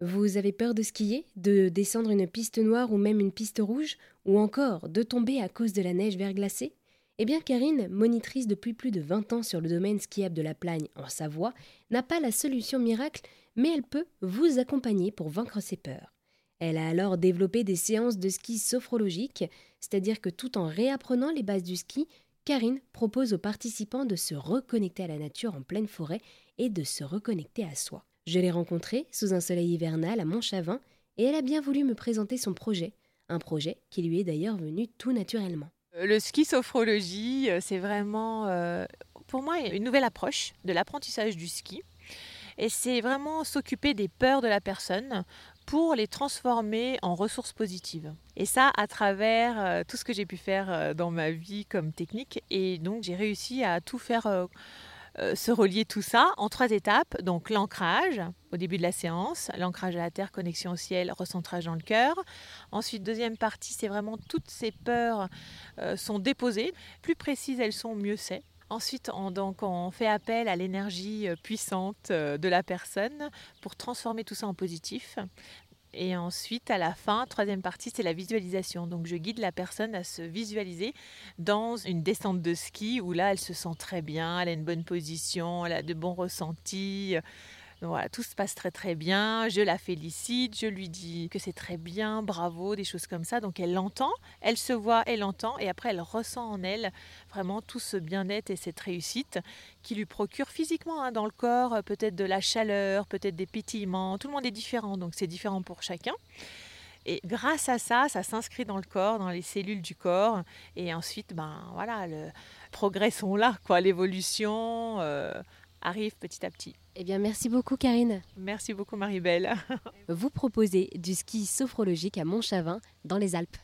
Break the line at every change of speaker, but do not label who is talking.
Vous avez peur de skier, de descendre une piste noire ou même une piste rouge, ou encore de tomber à cause de la neige verglacée? Eh bien Karine, monitrice depuis plus de 20 ans sur le domaine skiable de la Plagne en Savoie, n'a pas la solution miracle, mais elle peut vous accompagner pour vaincre ses peurs. Elle a alors développé des séances de ski sophrologiques, c'est-à-dire que tout en réapprenant les bases du ski, Karine propose aux participants de se reconnecter à la nature en pleine forêt et de se reconnecter à soi. Je l'ai rencontrée sous un soleil hivernal à Montchavin et elle a bien voulu me présenter son projet, un projet qui lui est d'ailleurs venu tout naturellement.
Euh, le ski sophrologie, euh, c'est vraiment euh, pour moi une nouvelle approche de l'apprentissage du ski. Et c'est vraiment s'occuper des peurs de la personne pour les transformer en ressources positives. Et ça à travers tout ce que j'ai pu faire dans ma vie comme technique. Et donc j'ai réussi à tout faire se relier tout ça en trois étapes. Donc l'ancrage au début de la séance, l'ancrage à la terre, connexion au ciel, recentrage dans le cœur. Ensuite, deuxième partie, c'est vraiment toutes ces peurs euh, sont déposées. Plus précises elles sont, mieux c'est. Ensuite, on, donc, on fait appel à l'énergie euh, puissante de la personne pour transformer tout ça en positif. Et ensuite, à la fin, troisième partie, c'est la visualisation. Donc, je guide la personne à se visualiser dans une descente de ski où là, elle se sent très bien, elle a une bonne position, elle a de bons ressentis voilà, tout se passe très très bien. Je la félicite, je lui dis que c'est très bien, bravo, des choses comme ça. Donc elle l'entend, elle se voit, elle entend, et après elle ressent en elle vraiment tout ce bien-être et cette réussite qui lui procure physiquement hein, dans le corps euh, peut-être de la chaleur, peut-être des pétillements. Tout le monde est différent, donc c'est différent pour chacun. Et grâce à ça, ça s'inscrit dans le corps, dans les cellules du corps. Et ensuite, ben voilà, le progrès sont là, quoi. L'évolution euh, arrive petit à petit.
Eh bien, merci beaucoup, Karine.
Merci beaucoup, Marie-Belle.
Vous proposez du ski sophrologique à Montchavin, dans les Alpes.